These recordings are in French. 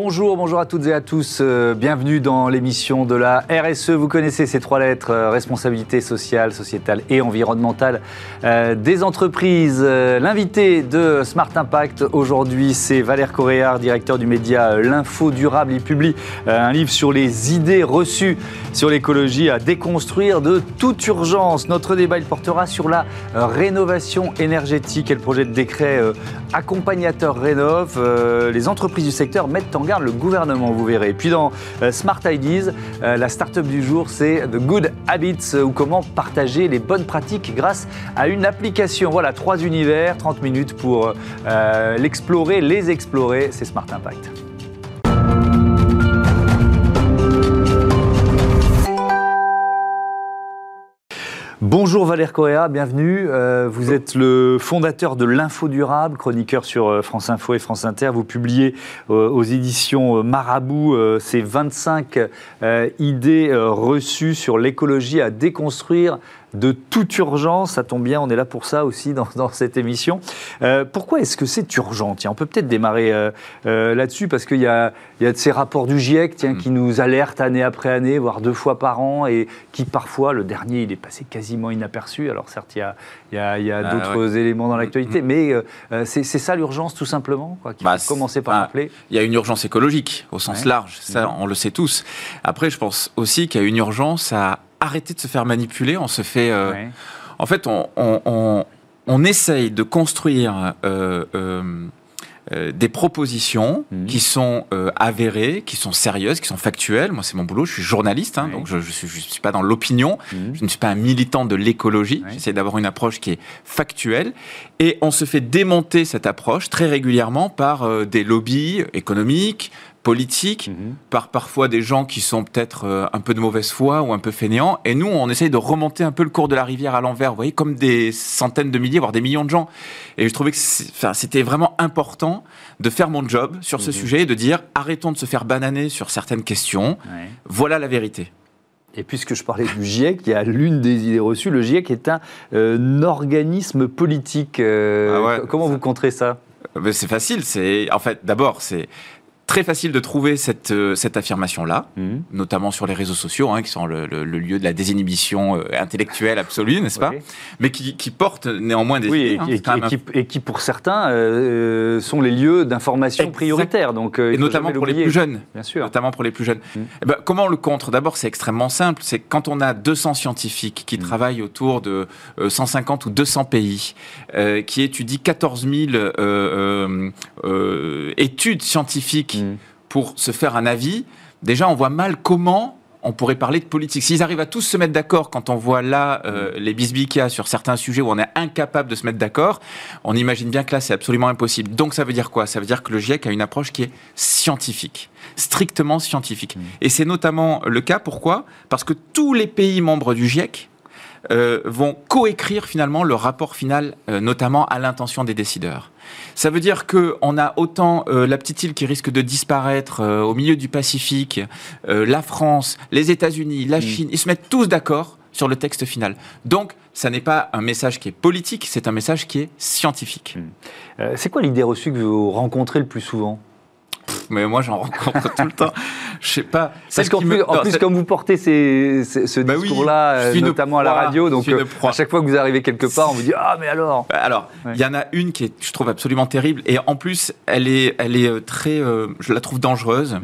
Bonjour, bonjour à toutes et à tous. Euh, bienvenue dans l'émission de la RSE. Vous connaissez ces trois lettres euh, responsabilité sociale, sociétale et environnementale euh, des entreprises. L'invité de Smart Impact aujourd'hui, c'est Valère Coréard, directeur du média L'Info Durable. Il publie un livre sur les idées reçues sur l'écologie à déconstruire de toute urgence. Notre débat, portera sur la rénovation énergétique et le projet de décret accompagnateur Rénov. Les entreprises du secteur mettent en garde le gouvernement, vous verrez. Puis dans euh, Smart Ideas, euh, la start-up du jour, c'est The Good Habits, ou comment partager les bonnes pratiques grâce à une application. Voilà, trois univers, 30 minutes pour euh, l'explorer, les explorer. C'est Smart Impact. Bonjour Valère Correa, bienvenue. Euh, vous êtes le fondateur de l'Info Durable, chroniqueur sur euh, France Info et France Inter. Vous publiez euh, aux éditions Marabout ces 25 idées reçues sur l'écologie à déconstruire de toute urgence. Ça tombe bien, on est là pour ça aussi dans, cette émission. Euh, pourquoi est-ce que c'est urgent? Tiens, on peut peut-être démarrer euh, euh, là-dessus parce qu'il y, a, de ces rapports du GIEC tiens, qui nous alertent année après année, voire deux fois par an, et qui parfois, le dernier, il est passé quasiment inaperçu. Alors certes, il y a, ah d'autres éléments dans l'actualité, mm. mais c'est ça l'urgence tout simplement, quoi, qu'il bah, faut commencer par rappeler? Il y a une urgence écologique au sens large, ça mm. on le sait tous. Après, je pense aussi qu'il y a une urgence à arrêter de se faire manipuler. On se fait. Euh, en fait, on, on, on, essaye de construire. Euh, euh, des propositions mhm. qui sont avérées, qui sont sérieuses, qui sont factuelles. Moi, c'est mon boulot. Je suis journaliste, hein, donc je ne suis, pas dans l'opinion. Mhm. Je ne suis pas un militant de l'écologie. J'essaie d'avoir une approche qui est factuelle. Et on se fait démonter cette approche très régulièrement par des lobbies économiques, politique, mhm. par parfois des gens qui sont peut-être euh, un peu de mauvaise foi ou un peu fainéants. Et nous, on essaye de remonter un peu le cours de la rivière à l'envers, vous voyez, comme des centaines de milliers, voire des millions de gens. Et je trouvais que c'était vraiment important de faire mon job sur ce mhm. sujet et de dire arrêtons de se faire bananer sur certaines questions. Voilà la vérité. Et puisque je parlais du GIEC, il y a l'une des idées reçues. Le GIEC est un, euh, organisme politique. Euh, ah comment vous contrez ça? C'est facile. C'est en fait d'abord c'est très facile de trouver cette, euh, cette affirmation-là, mhm. notamment sur les réseaux sociaux, hein, qui sont le, lieu de la désinhibition euh, intellectuelle absolue, n'est-ce pas? Mais qui, qui portent néanmoins des oui, et, et, qui, pour certains, euh, sont les lieux d'information prioritaires. Donc, et notamment pour les plus jeunes. Bien sûr. Notamment pour les plus jeunes. Mhm. Eh ben, comment on le contre? D'abord, c'est extrêmement simple. C'est quand on a 200 scientifiques qui mhm. travaillent autour de 150 ou 200 pays, qui étudient 14 000 études scientifiques Mm. pour se faire un avis, déjà on voit mal comment on pourrait parler de politique. S'ils arrivent à tous se mettre d'accord quand on voit là euh, mm. les bisbilles qu'il y a sur certains sujets où on est incapable de se mettre d'accord, on imagine bien que là c'est absolument impossible. Donc ça veut dire quoi? Ça veut dire que le GIEC a une approche qui est scientifique, strictement scientifique. Mm. Et c'est notamment le cas, pourquoi? Parce que tous les pays membres du GIEC euh, vont coécrire finalement le rapport final, euh, notamment à l'intention des décideurs. Ça veut dire qu'on a autant euh, la petite île qui risque de disparaître au milieu du Pacifique, la France, les États-Unis, la mm. Chine, ils se mettent tous d'accord sur le texte final. Donc, ça n'est pas un message qui est politique, c'est un message qui est scientifique. Mm. c'est quoi l'idée reçue que vous rencontrez le plus souvent? Mais moi j'en rencontre tout le temps. Je sais pas. Parce qu'en plus, en plus comme vous portez ce bah discours-là, euh, notamment à la radio, donc euh, à chaque fois que vous arrivez quelque part, on vous dit ah mais alors. Bah, alors, il y en a une qui est, je trouve absolument terrible, et en plus, elle est, elle est euh, très, je la trouve dangereuse.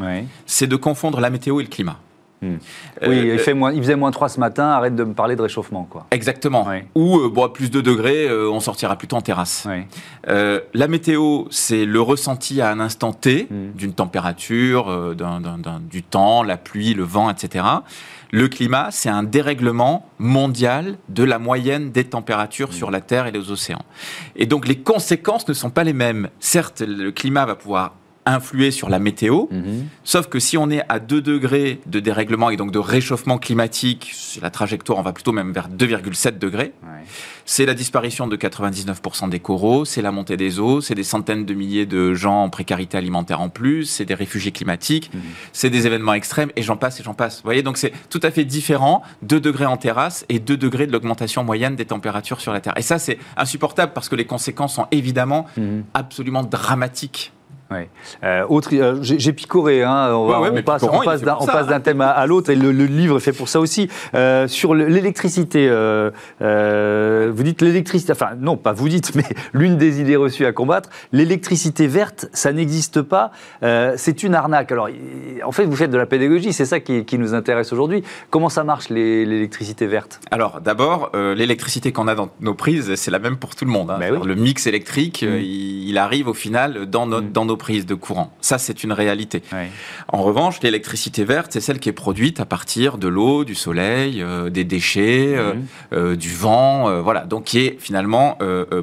C'est de confondre la météo et le climat. Oui, il, fait moins, il faisait moins 3 ce matin, arrête de me parler de réchauffement. Quoi. Exactement. Ou, euh, bon, à plus de degrés, euh, on sortira plutôt en terrasse. Euh, la météo, c'est le ressenti à un instant T hmm. d'une température, du temps, la pluie, le vent, etc. Le climat, c'est un dérèglement mondial de la moyenne des températures sur la Terre et les océans. Et donc les conséquences ne sont pas les mêmes. Certes, le climat va pouvoir influer sur la météo. Mhm. Sauf que si on est à 2 degrés de dérèglement et donc de réchauffement climatique, la trajectoire, on va plutôt même vers 2,7 degrés. C'est la disparition de 99% des coraux, c'est la montée des eaux, c'est des centaines de milliers de gens en précarité alimentaire en plus, c'est des réfugiés climatiques, mhm. c'est des événements extrêmes et j'en passe et j'en passe. Vous voyez, donc c'est tout à fait différent, 2 degrés en terrasse et 2 degrés de l'augmentation moyenne des températures sur la Terre. Et ça, c'est insupportable parce que les conséquences sont évidemment mhm. absolument dramatiques Euh, autre, euh, j'ai picoré, hein, on, passe, on passe d'un thème à, l'autre, et le, livre est fait pour ça aussi. Euh, sur l'électricité, vous dites l'électricité, enfin non, pas vous dites, mais l'une des idées reçues à combattre, l'électricité verte, ça n'existe pas, c'est une arnaque. Alors, en fait, vous faites de la pédagogie, c'est ça qui, nous intéresse aujourd'hui. Comment ça marche l'électricité verte? Alors, d'abord, l'électricité qu'on a dans nos prises, c'est la même pour tout le monde. Hein. Ben le mix électrique, mm. il, arrive au final dans, mm. dans nos prise de courant. Ça, c'est une réalité. En revanche, l'électricité verte, c'est celle qui est produite à partir de l'eau, du soleil, euh, des déchets, euh, mhm. euh, du vent, voilà. Donc, qui est finalement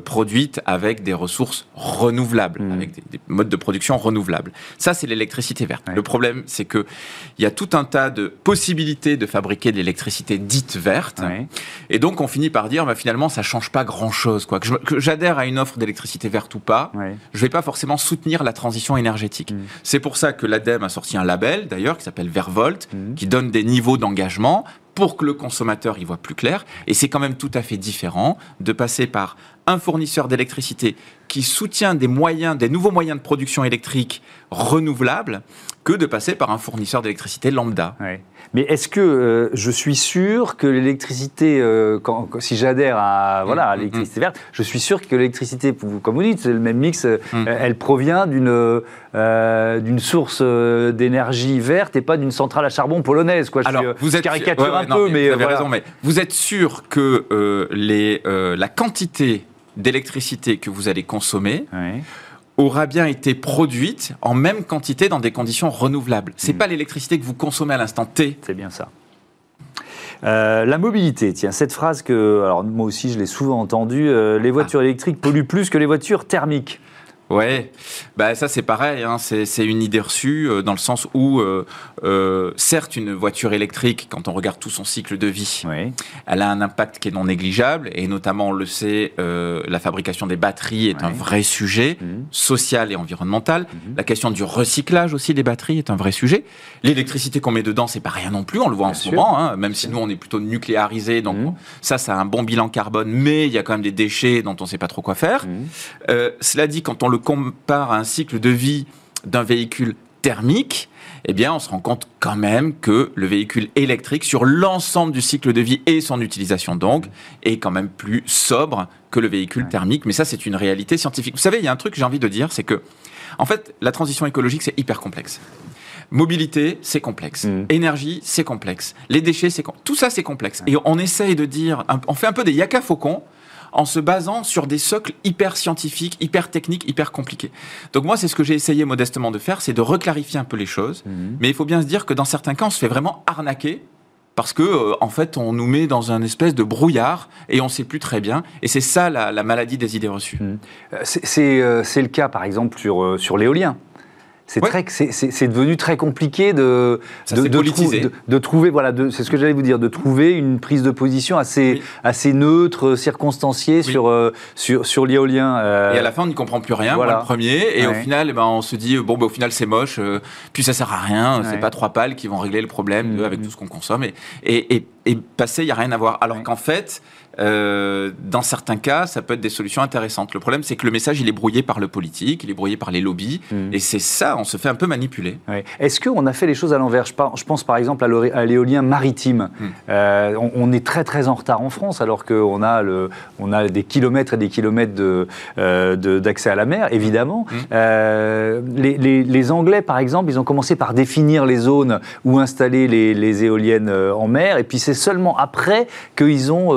produite avec des ressources renouvelables, mhm. avec des, modes de production renouvelables. Ça, c'est l'électricité verte. Le problème, c'est que il y a tout un tas de possibilités de fabriquer de l'électricité dite verte. Et donc, on finit par dire, bah, finalement, ça change pas grand-chose. Quoi. Que j'adhère à une offre d'électricité verte ou pas, je vais pas forcément soutenir la transition énergétique. Mm. C'est pour ça que l'ADEME a sorti un label, d'ailleurs, qui s'appelle Vervolt, mm. qui donne des niveaux d'engagement pour que le consommateur y voit plus clair. Et c'est quand même tout à fait différent de passer par un fournisseur d'électricité qui soutient des moyens, des nouveaux moyens de production électrique renouvelables, que de passer par un fournisseur d'électricité lambda. Mais est-ce que euh, je suis sûr que l'électricité, euh, si j'adhère à voilà à mm, mm, l'électricité mm. verte, je suis sûr que l'électricité, comme vous dites, c'est le même mix, euh, elle provient d'une d'une source d'énergie verte et pas d'une centrale à charbon polonaise. Quoi. Alors, vous êtes caricature un peu, mais, vous avez raison. Mais vous êtes sûr que les la quantité d'électricité que vous allez consommer aura bien été produite en même quantité dans des conditions renouvelables. C'est n'est hmm. pas l'électricité que vous consommez à l'instant T. C'est bien ça. Euh, la mobilité, tiens, cette phrase que, alors moi aussi je l'ai souvent entendue, euh, les voitures ah. électriques polluent plus que les voitures thermiques. Ouais, bah ça c'est pareil, hein. c'est une idée reçue euh, dans le sens où, euh, euh, certes, une voiture électrique, quand on regarde tout son cycle de vie, elle a un impact qui est non négligeable, et notamment, on le sait, la fabrication des batteries est un vrai sujet, mhm. social et environnemental. Mhm. La question du recyclage aussi des batteries est un vrai sujet. L'électricité qu'on met dedans, c'est pas rien non plus, on le voit en ce moment, hein, même si nous on est plutôt nucléarisé, donc mhm. ça, ça a un bon bilan carbone, mais il y a quand même des déchets dont on sait pas trop quoi faire. cela dit, quand on le compare à un cycle de vie d'un véhicule thermique, eh bien, on se rend compte quand même que le véhicule électrique, sur l'ensemble du cycle de vie et son utilisation donc, est quand même plus sobre que le véhicule thermique. Mais ça, c'est une réalité scientifique. Vous savez, il y a un truc que j'ai envie de dire, c'est que, en fait, la transition écologique, c'est hyper complexe. Mobilité, c'est complexe. Mm. Énergie, c'est complexe. Les déchets, c'est tout ça, c'est complexe. Et on essaye de dire, on fait un peu des yaka faucons en se basant sur des socles hyper scientifiques, hyper techniques, hyper compliqués. Donc moi, c'est ce que j'ai essayé modestement de faire, c'est de reclarifier un peu les choses. Mhm. Mais il faut bien se dire que dans certains cas, on se fait vraiment arnaquer parce que euh, en fait on nous met dans un espèce de brouillard et on ne sait plus très bien et c'est ça la, maladie des idées reçues. Mhm. Euh, c'est le cas par exemple sur, euh, sur l'éolien c'est devenu très compliqué de de, de, trouver, voilà, c'est ce que j'allais vous dire, de trouver une prise de position assez assez neutre, circonstanciée sur euh, sur sur l'éolien. Euh. Et à la fin, on n'y comprend plus rien. Voilà. le premier, et au final, eh ben, on se dit bon, ben, au final, c'est moche, euh, puis ça sert à rien. C'est pas trois pales qui vont régler le problème mmh, avec mmh. tout ce qu'on consomme, et et, et, et passer, il y a rien à voir. Alors qu'en fait euh, dans certains cas, ça peut être des solutions intéressantes. Le problème, c'est que le message, il est brouillé par le politique, il est brouillé par les lobbies, mm. et c'est ça, on se fait un peu manipuler. Est-ce qu'on a fait les choses à l'envers? Je, pense par exemple à l'éolien maritime. Mm. Euh, on, est très très en retard en France, alors qu'on a, le, on a des kilomètres et des kilomètres euh, d'accès de, à la mer, évidemment. Mm. Les, les, Anglais, par exemple, ils ont commencé par définir les zones où installer les, les éoliennes en mer, et puis c'est seulement après qu'ils ont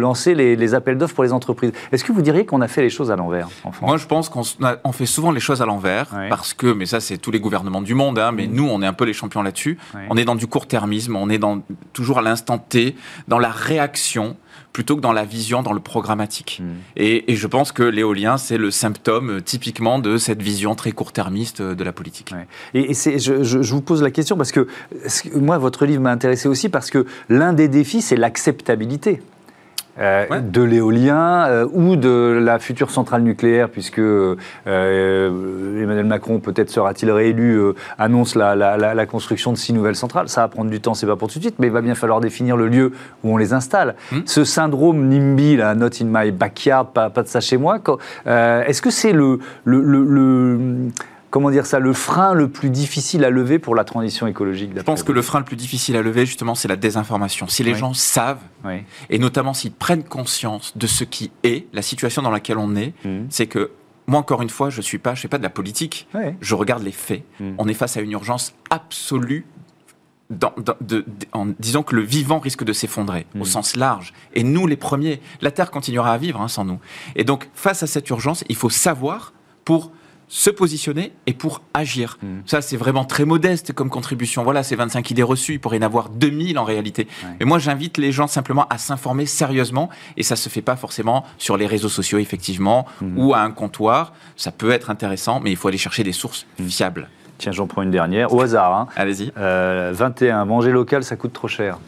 lancer les, appels d'offres pour les entreprises. Est-ce que vous diriez qu'on a fait les choses à l'envers en France? Moi, je pense qu'on fait souvent les choses à l'envers parce que, mais ça, c'est tous les gouvernements du monde, hein, mais mmh. nous, on est un peu les champions là-dessus. On est dans du court-termisme, on est dans, toujours à l'instant T, dans la réaction plutôt que dans la vision, dans le programmatique. Mmh. Et, je pense que l'éolien, c'est le symptôme euh, typiquement de cette vision très court-termiste euh, de la politique. Et, je, je, vous pose la question parce que moi, votre livre m'a intéressé aussi parce que l'un des défis, c'est l'acceptabilité. Euh, de l'éolien euh, ou de la future centrale nucléaire, puisque euh, Emmanuel Macron, peut-être sera-t-il réélu, annonce la, construction de six nouvelles centrales. Ça va prendre du temps, c'est pas pour tout de suite, mais il va bien falloir définir le lieu où on les installe. Hmm. Ce syndrome NIMBY, là, not in my backyard, pas, de ça chez moi, est-ce que c'est le, le comment dire ça, le frein le plus difficile à lever pour la transition écologique Je pense que le frein le plus difficile à lever, justement, c'est la désinformation. Si les gens savent, et notamment s'ils prennent conscience de ce qui est, la situation dans laquelle on est, mmh. c'est que moi, encore une fois, je suis pas, je fais pas de la politique. Je regarde les faits. Mmh. On est face à une urgence absolue en disant que le vivant risque de s'effondrer au mmh. sens large. Et nous, les premiers, la Terre continuera à vivre hein, sans nous. Et donc, face à cette urgence, il faut savoir pour se positionner et pour agir. Hmm. Ça, c'est vraiment très modeste comme contribution. Voilà, c'est 25 idées reçues. Il pourrait y en avoir 2000 en réalité. Mais moi, j'invite les gens simplement à s'informer sérieusement. Et ça se fait pas forcément sur les réseaux sociaux, effectivement, hmm. ou à un comptoir. Ça peut être intéressant, mais il faut aller chercher des sources hmm. fiables. Tiens, j'en prends une dernière, au hasard. Hein. Allez-y. 21, euh, manger local, ça coûte trop cher.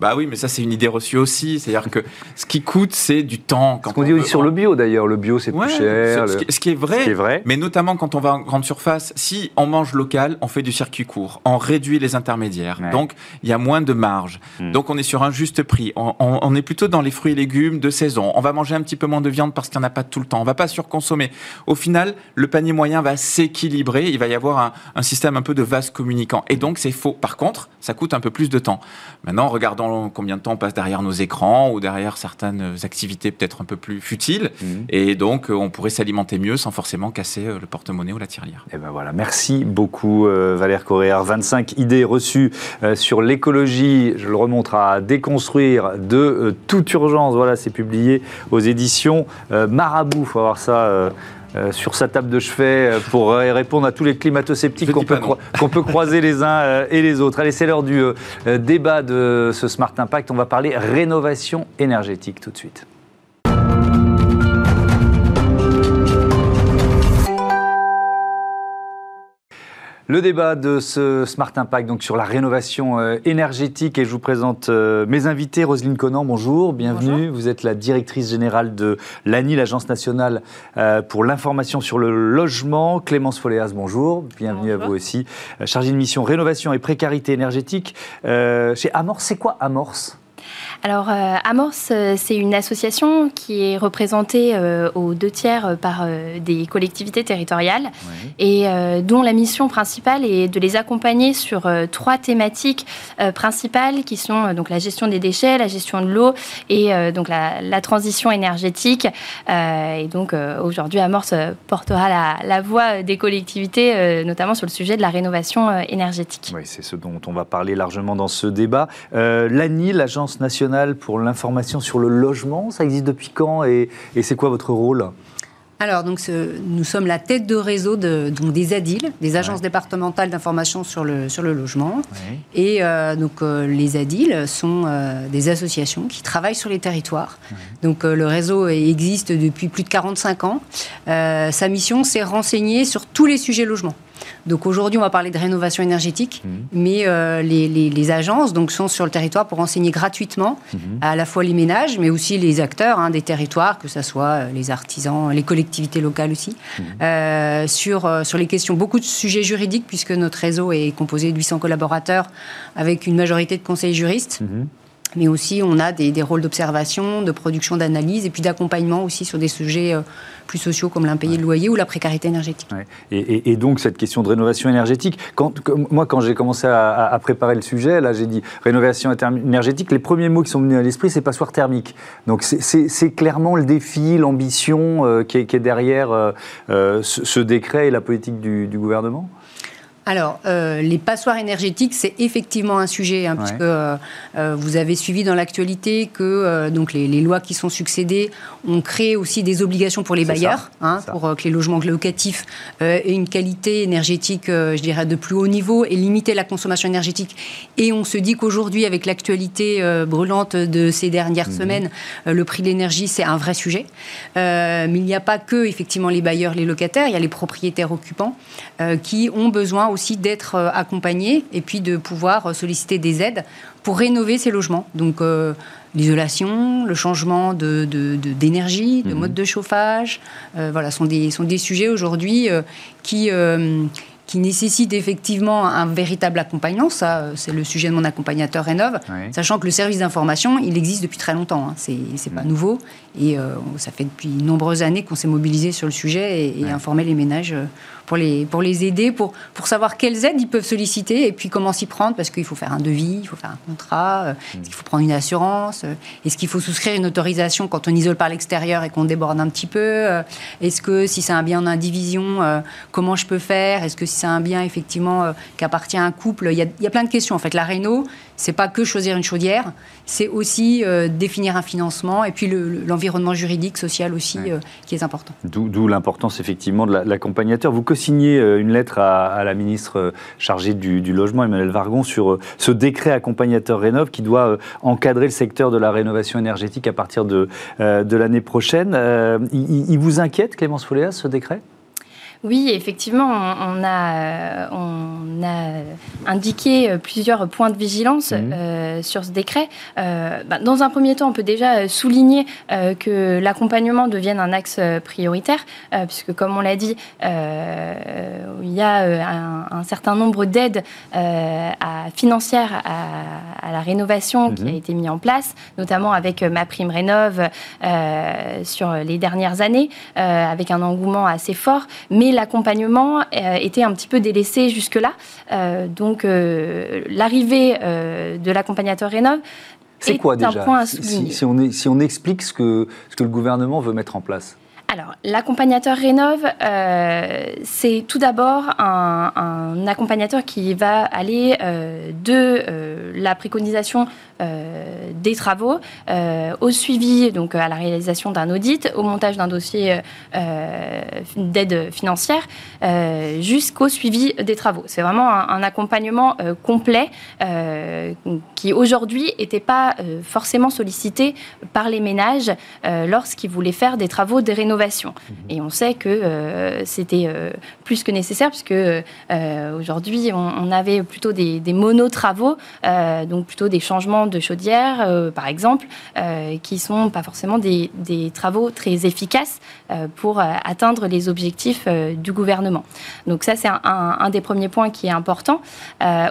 Bah oui, mais ça c'est une idée reçue aussi. C'est-à-dire que ce qui coûte, c'est du temps. Quand ce qu'on dit aussi sur le bio d'ailleurs. Le bio c'est plus cher. Ce, qui, est vrai, vrai. Mais notamment quand on va en grande surface, si on mange local, on fait du circuit court, on réduit les intermédiaires. Donc il y a moins de marge. Hmm. Donc on est sur un juste prix. On, est plutôt dans les fruits et légumes de saison. On va manger un petit peu moins de viande parce qu'il n'y en a pas tout le temps. On va pas surconsommer. Au final, le panier moyen va s'équilibrer. Il va y avoir un, un système un peu de vase communicant. Et donc c'est faux. Par contre, ça coûte un peu plus de temps. Maintenant, regardons combien de temps on passe derrière nos écrans ou derrière certaines activités peut-être un peu plus futiles. Mhm. Et donc, euh, on pourrait s'alimenter mieux sans forcément casser euh, le porte-monnaie ou la tirelire. Et eh ben voilà, merci beaucoup euh, Valère Correa. 25 idées reçues sur l'écologie, je le remontre à déconstruire de toute urgence. Voilà, c'est publié aux éditions Marabout. Il faut avoir ça euh, sur sa table de chevet euh, pour répondre à tous les climato-sceptiques qu'on peut, peut, croiser les uns euh, et les autres. Allez, c'est l'heure du débat de ce Smart Impact. On va parler rénovation énergétique tout de suite. Le débat de ce Smart Impact donc sur la rénovation euh, énergétique et je vous présente euh, mes invités. Roselyne Conan, bonjour, bienvenue. Vous êtes la directrice générale de l'ANI, l'Agence nationale euh, pour l'information sur le logement. Clémence Foléas, bonjour, bienvenue à vous aussi. chargée de mission rénovation et précarité énergétique chez Amorce. C'est quoi Amorce? Alors, euh, Amorce, euh, c'est une association qui est représentée euh, aux deux tiers par des collectivités territoriales et dont la mission principale est de les accompagner sur trois thématiques principales qui sont donc la gestion des déchets, la gestion de l'eau et donc la, transition énergétique. et donc, aujourd'hui, Amorce portera la, la, voix des collectivités, notamment sur le sujet de la rénovation énergétique. Oui, c'est ce dont on va parler largement dans ce débat. L'ANI, l'Agence nationale pour l'information sur le logement. Ça existe depuis quand et, c'est quoi votre rôle? Alors, donc, nous sommes la tête de réseau de, donc, des ADIL, des agences départementales d'information sur le, sur le logement. Et euh, donc, euh, les ADIL sont euh, des associations qui travaillent sur les territoires. Donc, le réseau existe depuis plus de 45 ans. sa mission, c'est renseigner sur tous les sujets logement. Donc aujourd'hui, on va parler de rénovation énergétique, mmh. mais euh, les, agences donc, sont sur le territoire pour enseigner gratuitement mmh. à la fois les ménages, mais aussi les acteurs hein, des territoires, que ce soit euh, les artisans, les collectivités locales aussi, mmh. euh, sur, sur les questions, beaucoup de sujets juridiques, puisque notre réseau est composé de 800 collaborateurs avec une majorité de conseils juristes mais aussi on a des, rôles d'observation, de production d'analyse et puis d'accompagnement aussi sur des sujets euh, plus sociaux comme l'impayé de loyer ou la précarité énergétique. Et, donc cette question de rénovation énergétique, quand, moi quand j'ai commencé à, préparer le sujet, là j'ai dit rénovation énergétique, les premiers mots qui sont venus à l'esprit c'est passoire thermique. Donc c'est clairement le défi, l'ambition euh, qui, est derrière euh, ce, décret et la politique du gouvernement? Alors, euh, les passoires énergétiques, c'est effectivement un sujet, hein, puisque euh, euh, vous avez suivi dans l'actualité que donc les, lois qui sont succédées ont créé aussi des obligations pour les bailleurs, hein, pour que les logements locatifs aient une qualité énergétique, je dirais, de plus haut niveau et limiter la consommation énergétique. Et on se dit qu'aujourd'hui, avec l'actualité brûlante de ces dernières mhm. semaines, le prix de l'énergie, c'est un vrai sujet. mais il n'y a pas que, effectivement, les bailleurs, les locataires, il y a les propriétaires occupants qui ont besoin aussi d'être euh, accompagnés et puis de pouvoir euh, solliciter des aides pour rénover ces logements. Donc euh, l'isolation, le changement d'énergie, de, d'énergie, de, mhm. mode de chauffage, voilà, sont des, sont des sujets aujourd'hui qui qui nécessite effectivement un véritable accompagnement. Ça, euh, c'est le sujet de mon accompagnateur Rénov. Sachant que le service d'information, il existe depuis très longtemps. Hein. C'est, pas mm. nouveau. Et euh, ça fait depuis de nombreuses années qu'on s'est mobilisé sur le sujet et, et informé les ménages euh, pour les, pour les aider, pour, pour savoir quelles aides ils peuvent solliciter et puis comment s'y prendre, parce qu'il faut faire un devis, il faut faire un contrat, euh, mm. est-ce qu'il faut prendre une assurance, euh, est-ce qu'il faut souscrire une autorisation quand on isole par l'extérieur et qu'on déborde un petit peu, euh, est-ce que si c'est un bien en indivision, comment je peux faire, est-ce que si c'est un bien effectivement qui appartient à un couple, il y, a, il y a plein de questions. En fait, la Réno, c'est pas que choisir une chaudière, c'est aussi définir un financement et puis l'environnement juridique, social aussi, qui est important. D'où l'importance effectivement de l'accompagnateur. Vous euh, une lettre à, la ministre euh, chargée du, logement, Emmanuel Vargon, sur euh, ce décret accompagnateur Rénov qui doit encadrer le secteur de la rénovation énergétique à partir de, l'année prochaine. Il, vous inquiète, Clémence Folléas, ce décret? Oui, effectivement, on a, on a indiqué euh, plusieurs points de vigilance mhm. euh, sur ce décret. Euh, bah, dans un premier temps, on peut déjà souligner que l'accompagnement devienne un axe prioritaire, puisque comme on l'a dit, il y a un, certain nombre d'aides financières à, la rénovation qui a mhm. été mis en place, notamment avec ma prime rénov sur les dernières années, avec un engouement assez fort. Mais l'accompagnement euh, était un petit peu délaissé jusque-là. Euh, donc, euh, l'arrivée de l'accompagnateur Rénov' c'est quoi déjà si, on, si, on, explique ce que, ce que le gouvernement veut mettre en place alors, l'accompagnateur Rénov, c'est tout d'abord un, accompagnateur qui va aller de la préconisation euh, des travaux, euh, au suivi, donc à la réalisation d'un audit, au montage d'un dossier euh, d'aide financière, jusqu'au suivi des travaux. C'est vraiment un, accompagnement complet qui aujourd'hui n'était pas forcément sollicité par les ménages lorsqu'ils voulaient faire des travaux de rénovation. Mmh. Et on sait que c'était plus que nécessaire puisque aujourd'hui on, avait plutôt des, des monotravaux, donc plutôt des changements de chaudière, euh, par exemple, euh, qui sont pas forcément des, travaux très efficaces euh, pour atteindre les objectifs du gouvernement. Donc ça, c'est un, des premiers points qui est important.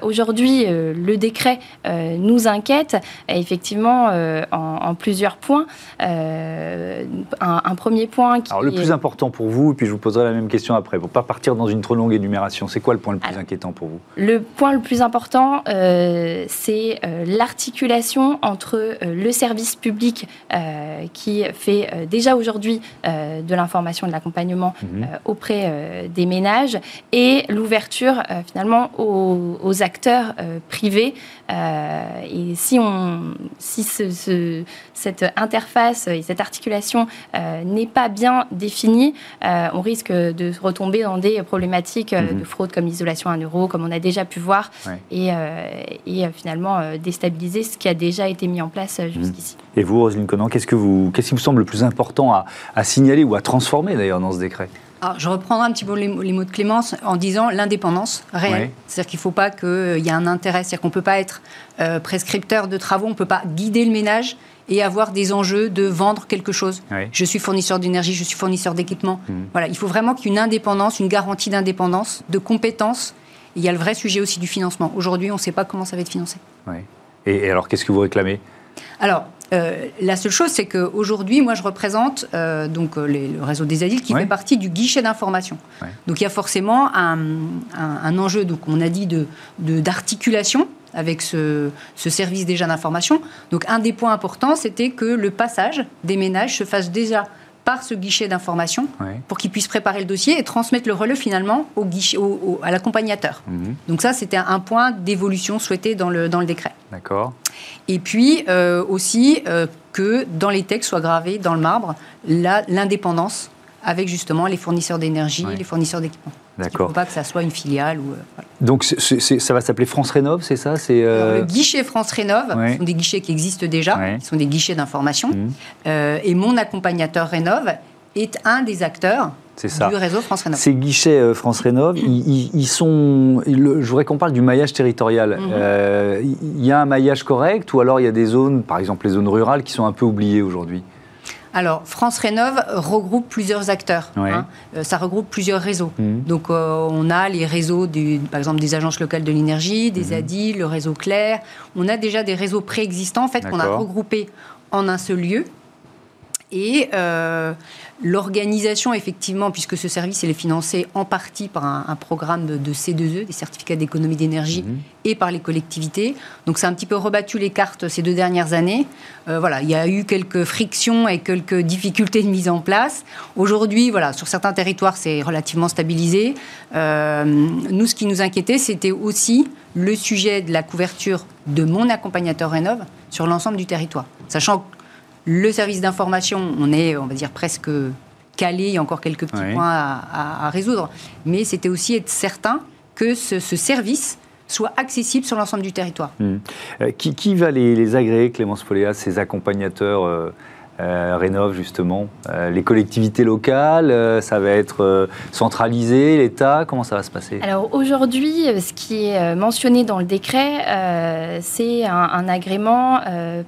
Aujourd'hui, le décret nous inquiète, effectivement, en, plusieurs points. Un, premier point qui Alors, le plus important pour vous, et puis je vous poserai la même question après, pour ne pas partir dans une trop longue énumération, c'est quoi le point le plus inquiétant pour vous? Le point le plus important, c'est l'articulation entre euh, le service public euh, qui fait euh, déjà aujourd'hui de l'information et de l'accompagnement mhm. auprès des ménages et l'ouverture finalement aux, acteurs privés. et si, on, si ce, cette interface et cette articulation n'est pas bien définie, on risque de retomber dans des problématiques mhm. de fraude comme l'isolation à un euro, comme on a déjà pu voir, et, et finalement déstabiliser ce qui a déjà été mis en place euh, jusqu'ici. Et vous, Roselyne Conan, qu'est-ce, que vous, qu'est-ce qui vous semble le plus important à, signaler ou à transformer d'ailleurs dans ce décret? Alors, je reprendrai un petit peu les, mots de Clémence en disant l'indépendance réelle. C'est-à-dire qu'il ne faut pas qu'il y ait un intérêt. C'est-à-dire qu'on ne peut pas être euh, prescripteur de travaux, on ne peut pas guider le ménage et avoir des enjeux de vendre quelque chose. Je suis fournisseur d'énergie, je suis fournisseur d'équipement. Mmh. Voilà, il faut vraiment qu'il y ait une indépendance, une garantie d'indépendance, de compétence. Il y a le vrai sujet aussi du financement. Aujourd'hui, on ne sait pas comment ça va être financé. Et, alors, qu'est-ce que vous réclamez? Alors, euh, la seule chose, c'est qu'aujourd'hui, moi, je représente euh, donc euh, le réseau des asiles qui fait partie du guichet d'information. Donc, il y a forcément un, enjeu, donc on a dit de d'articulation avec ce, ce, service déjà d'information. Donc, un des points importants, c'était que le passage des ménages se fasse déjà par ce guichet d'information pour qu'il puisse préparer le dossier et transmettre le relais finalement au guichet, à l'accompagnateur. Mhm. Donc ça, c'était un point d'évolution souhaité dans le, dans le décret. D'accord. Et puis euh, aussi euh, que dans les textes soit gravé dans le marbre l'indépendance avec justement les fournisseurs d'énergie, les fournisseurs d'équipements. D'accord. Il ne faut pas que ça soit une filiale. Ou, euh, Donc ça va s'appeler France Rénov, c'est ça? C'est Le guichet France Rénov, ce sont des guichets qui existent déjà, qui sont des guichets d'information. Mmh. et mon accompagnateur Rénov est un des acteurs du réseau France Rénov. Ces guichets euh, France Rénov, ils, sont. je voudrais qu'on parle du maillage territorial. Euh, il y a un maillage correct ou alors il y a des zones, par exemple les zones rurales, qui sont un peu oubliées aujourd'hui? Alors, France Rénov regroupe plusieurs acteurs. Hein. Euh, ça regroupe plusieurs réseaux. Mhm. Donc, euh, on a les réseaux, du, par exemple, des agences locales de l'énergie, des mhm. ADI, le réseau Claire. On a déjà des réseaux préexistants, en fait, qu'on a regroupés en un seul lieu. Et euh, l'organisation, effectivement, puisque ce service est financé en partie par un, programme de, C2E, des certificats d'économie d'énergie, mhm. et par les collectivités. Donc, ça a un petit peu rebattu les cartes ces deux dernières années. Euh, voilà, il y a eu quelques frictions et quelques difficultés de mise en place. Aujourd'hui, voilà, sur certains territoires, c'est relativement stabilisé. Euh, nous, ce qui nous inquiétait, c'était aussi le sujet de la couverture de mon accompagnateur Rénov sur l'ensemble du territoire. Sachant que le service d'information, on est, on va dire, presque calé, il y a encore quelques petits points à, résoudre. Mais c'était aussi être certain que ce, service soit accessible sur l'ensemble du territoire. Hmm. Euh, qui, va les, agréer, Clémence Poléa, ces accompagnateurs euh, euh, rénove justement euh, Les collectivités locales, euh, ça va être centralisé, l'État, comment ça va se passer? Alors aujourd'hui, ce qui est mentionné dans le décret, c'est un, agrément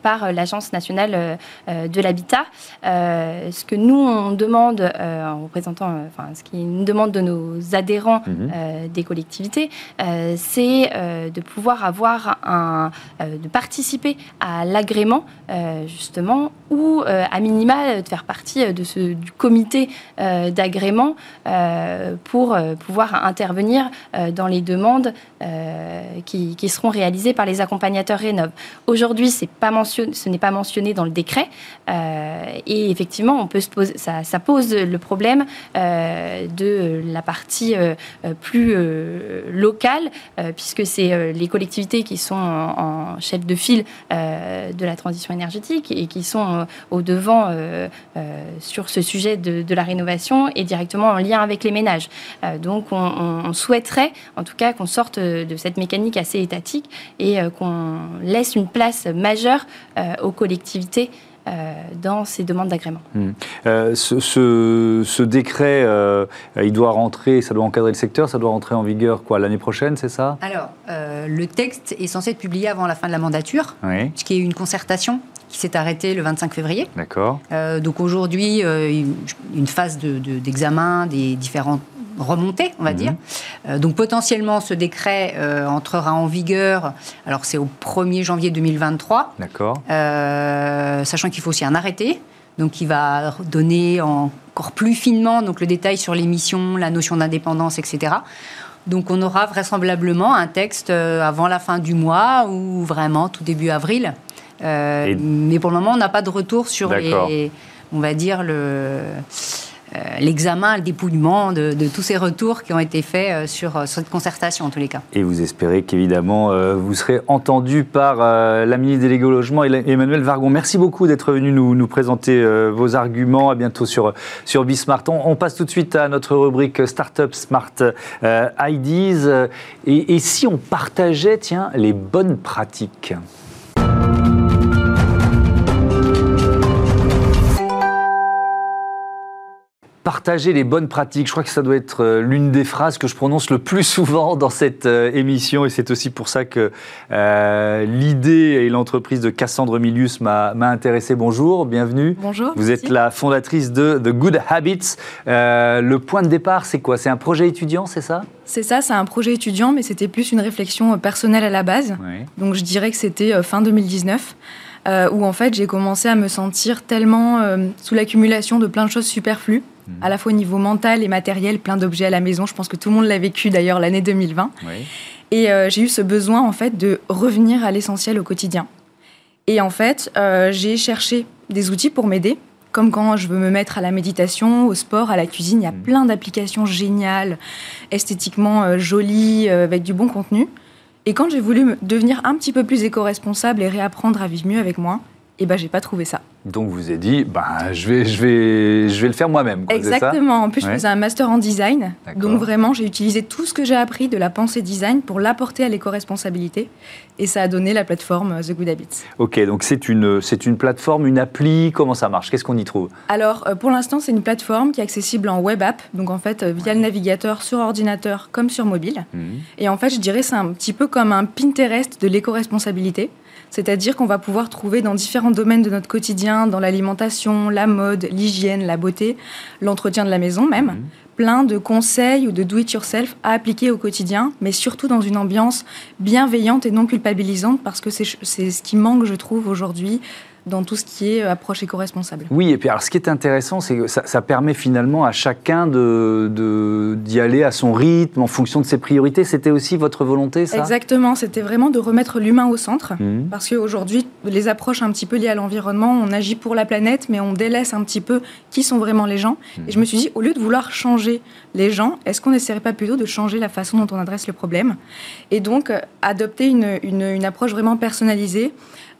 par l'Agence nationale de l'habitat. ce que nous, on demande en représentant, enfin, ce qui nous demande de nos adhérents mhm. des collectivités, c'est de pouvoir avoir un, de participer à l'agrément justement ou euh, à minima euh, de faire partie euh, de ce, du comité d'agrément pour pouvoir intervenir dans les demandes qui, qui, seront réalisées par les accompagnateurs Rénov. Aujourd'hui, ce n'est pas mentionné dans le décret et effectivement, on peut se poser, ça, ça, pose le problème de la partie plus locale puisque c'est les collectivités qui sont en, en chef de file de la transition énergétique et qui sont au devant euh, euh, sur ce sujet de, la rénovation et directement en lien avec les ménages. Euh, donc on, souhaiterait en tout cas qu'on sorte de cette mécanique assez étatique et qu'on laisse une place majeure aux collectivités dans ces demandes d'agrément. Hmm. ce, décret, il doit rentrer, ça doit encadrer le secteur, ça doit rentrer en vigueur quoi l'année prochaine, c'est ça? Alors, le texte est censé être publié avant la fin de la mandature, oui. y a eu une concertation qui s'est arrêté le 25 février. D'accord. Euh, donc aujourd'hui, euh, une phase d'examen de, des différentes remontées, on va mhm. dire. Euh, donc potentiellement, ce décret entrera en vigueur, alors c'est au 1er janvier 2023. D'accord. sachant qu'il faut aussi un arrêté, donc qui va donner encore plus finement donc, le détail sur l'émission, la notion d'indépendance, etc. Donc on aura vraisemblablement un texte avant la fin du mois ou vraiment tout début avril. Euh, mais pour le moment, on n'a pas de retour sur les, on va dire le euh, l'examen, le dépouillement de, tous ces retours qui ont été faits euh, sur, cette concertation en tous les cas. Et vous espérez qu'évidemment vous serez entendu par la ministre déléguée au logement, Emmanuel Vargon. Merci beaucoup d'être venu nous, nous, présenter vos arguments. À bientôt sur, sur Bismart. On, passe tout de suite à notre rubrique Startup Smart IDs. Et, et si on partageait tiens, les bonnes pratiques? Partager les bonnes pratiques. Je crois que ça doit être euh, l'une des phrases que je prononce le plus souvent dans cette euh, émission et c'est aussi pour ça que euh, l'idée et l'entreprise de Cassandre Milius m'a intéressé. Bonjour, bienvenue. Bonjour. Vous êtes la fondatrice de The Good Habits. le point de départ, c'est quoi? C'est un projet étudiant, c'est ça? C'est ça, c'est un projet étudiant, mais c'était plus une réflexion personnelle à la base. Donc je dirais que c'était fin 2019. où en fait j'ai commencé à me sentir tellement sous l'accumulation de plein de choses superflues Mhm. à la fois au niveau mental et matériel, plein d'objets à la maison. Je pense que tout le monde l'a vécu d'ailleurs l'année 2020. Et euh, j'ai eu ce besoin en fait de revenir à l'essentiel au quotidien. Et en fait, euh, j'ai cherché des outils pour m'aider. Comme quand je veux me mettre à la méditation, au sport, à la cuisine, il y a mhm. plein d'applications géniales, esthétiquement euh, jolies, avec du bon contenu. Et quand j'ai voulu devenir un petit peu plus éco-responsable et réapprendre à vivre mieux avec moi, et eh ben j'ai pas trouvé ça. Donc vous avez dit, bah, je, vais, je, vais, je vais le faire moi-même. Exactement. En plus, je faisais un master en design. Donc vraiment, j'ai utilisé tout ce que j'ai appris de la pensée design pour l'apporter à l'éco-responsabilité. Et ça a donné la plateforme euh, The Good Habits. Ok, donc c'est une, c'est une plateforme, une appli. Comment ça marche? Qu'est-ce qu'on y trouve? Alors, euh, pour l'instant, c'est une plateforme qui est accessible en web app. Donc en fait, euh, via le navigateur sur ordinateur comme sur mobile. Mhm. Et en fait, je dirais c'est un petit peu comme un Pinterest de l'éco-responsabilité. C'est-à-dire qu'on va pouvoir trouver dans différents domaines de notre quotidien, dans l'alimentation, la mode, l'hygiène, la beauté, l'entretien de la maison même, mhm. plein de conseils ou de do-it-yourself à appliquer au quotidien, mais surtout dans une ambiance bienveillante et non culpabilisante, parce que c'est ce qui manque, je trouve, aujourd'hui dans tout ce qui est euh, approche éco-responsable. Oui, et puis alors ce qui est intéressant, c'est que ça, permet finalement à chacun d'y de, d'y aller à son rythme, en fonction de ses priorités. C'était aussi votre volonté, ça? Exactement, c'était vraiment de remettre l'humain au centre, mmh. parce qu'aujourd'hui, les approches un petit peu liées à l'environnement, on agit pour la planète, mais on délaisse un petit peu qui sont vraiment les gens. Et je me suis dit, au lieu de vouloir changer les gens, est-ce qu'on n'essaierait pas plutôt de changer la façon dont on adresse le problème? Et donc, euh, adopter une, une, une approche vraiment personnalisée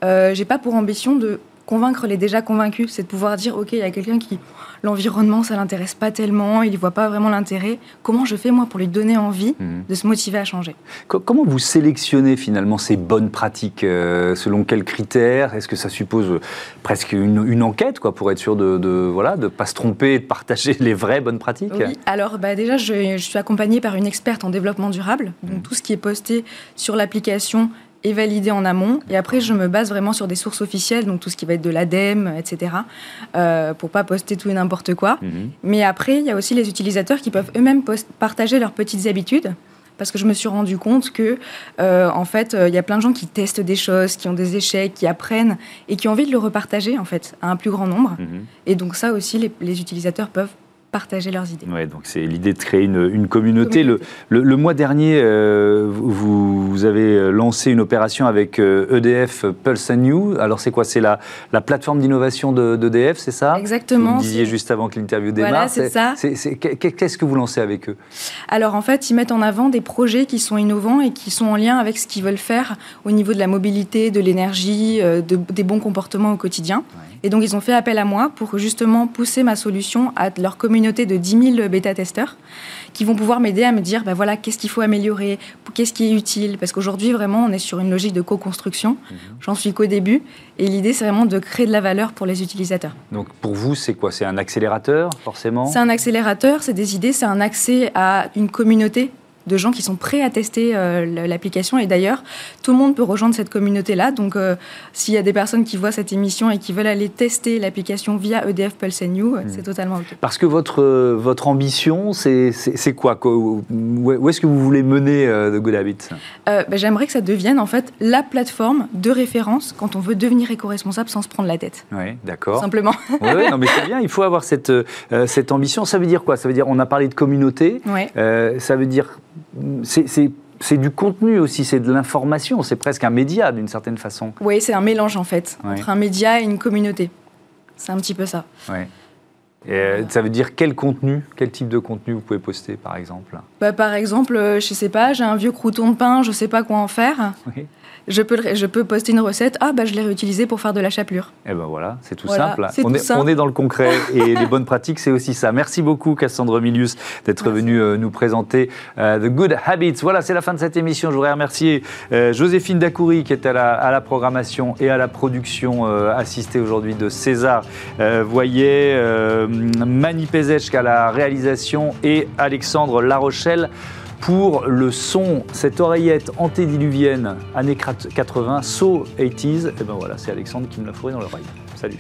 euh, j'ai pas pour ambition de convaincre les déjà convaincus, c'est de pouvoir dire ok, il y a quelqu'un qui l'environnement ça l'intéresse pas tellement, il y voit pas vraiment l'intérêt. Comment je fais moi pour lui donner envie mhm. de se motiver à changer? Comment vous sélectionnez finalement ces bonnes pratiques euh, Selon quels critères? Est-ce que ça suppose euh, presque une, enquête quoi pour être sûr de, de voilà de pas se tromper et de partager les vraies bonnes pratiques? Oui, alors bah, déjà je, suis accompagnée par une experte en développement durable, donc mhm. tout ce qui est posté sur l'application est validé en amont. Et après, je me base vraiment sur des sources officielles, donc tout ce qui va être de l'ADEME, etc., euh, pour pas poster tout et n'importe quoi. Mhm. Mais après, il y a aussi les utilisateurs qui peuvent eux-mêmes partager leurs petites habitudes. Parce que je me suis rendu compte que, euh, en fait, euh, il y a plein de gens qui testent des choses, qui ont des échecs, qui apprennent et qui ont envie de le repartager, en fait, à un plus grand nombre. Mhm. Et donc, ça aussi, les, les utilisateurs peuvent partager leurs idées. Ouais, donc c'est l'idée de créer une, communauté. Le, le, mois dernier, euh, vous, vous, avez lancé une opération avec EDF euh, e Pulse and New. Alors c'est quoi? C'est la, la, plateforme d'innovation d'EDF, c'est ça? Exactement. Vous disiez juste avant que l'interview démarre. Voilà, c'est ça. Qu'est-ce que vous lancez avec eux? Alors en fait, ils mettent en avant des projets qui sont innovants et qui sont en lien avec ce qu'ils veulent faire au niveau de la mobilité, de l'énergie, euh, de, des bons comportements au quotidien. Et donc ils ont fait appel à moi pour justement pousser ma solution à leur communauté de 10 000 bêta-testeurs qui vont pouvoir m'aider à me dire, ben voilà, qu'est-ce qu'il faut améliorer, qu'est-ce qui est utile, parce qu'aujourd'hui, vraiment, on est sur une logique de co-construction. Mhm. J'en suis qu'au début, et l'idée, c'est vraiment de créer de la valeur pour les utilisateurs. Donc, pour vous, c'est quoi? C'est un accélérateur, forcément? C'est un accélérateur, c'est des idées, c'est un accès à une communauté de gens qui sont prêts à tester euh, l'application. Et d'ailleurs, tout le monde peut rejoindre cette communauté-là. Donc, euh, s'il y a des personnes qui voient cette émission et qui veulent aller tester l'application via EDF Pulse New, hmm. c'est totalement OK. Parce que votre, euh, votre ambition, c'est quoi Où est-ce que vous voulez mener de Good Habits? Ben, J'aimerais que ça devienne en fait la plateforme de référence quand on veut devenir éco-responsable sans se prendre la tête. Oui, d'accord. Simplement. Oui, ouais, non, mais c'est bien, il faut avoir cette, cette ambition. Ça veut dire quoi? Ça veut dire, on a parlé de communauté. Ouais. ça veut dire c'est du contenu aussi, c'est de l'information, c'est presque un média d'une certaine façon. Oui, c'est un mélange en fait, entre un média et une communauté. C'est un petit peu ça. Ouais. Et ça veut dire quel contenu, quel type de contenu vous pouvez poster par exemple? Bah, Par exemple, euh, je sais pas, j'ai un vieux crouton de pain, je sais pas quoi en faire. Oui je peux, je peux poster une recette, ah bah je l'ai réutilisée pour faire de la chapelure. Eh ben voilà, c'est tout simple. on, est, on, est, dans le concret et les bonnes pratiques, c'est aussi ça. Merci beaucoup Cassandre Milius d'être venu euh, nous présenter euh, The Good Habits. Voilà, c'est la fin de cette émission. Je voudrais remercier euh, Joséphine Dacoury qui est à la, à la, programmation et à la production assistée aujourd'hui de César Voyez, Mani Pezech à la réalisation et Alexandre Larochelle pour le son, cette oreillette antédiluvienne, années 80, so 80s, et ben voilà, c'est Alexandre qui me l'a fourré dans l'oreille. Salut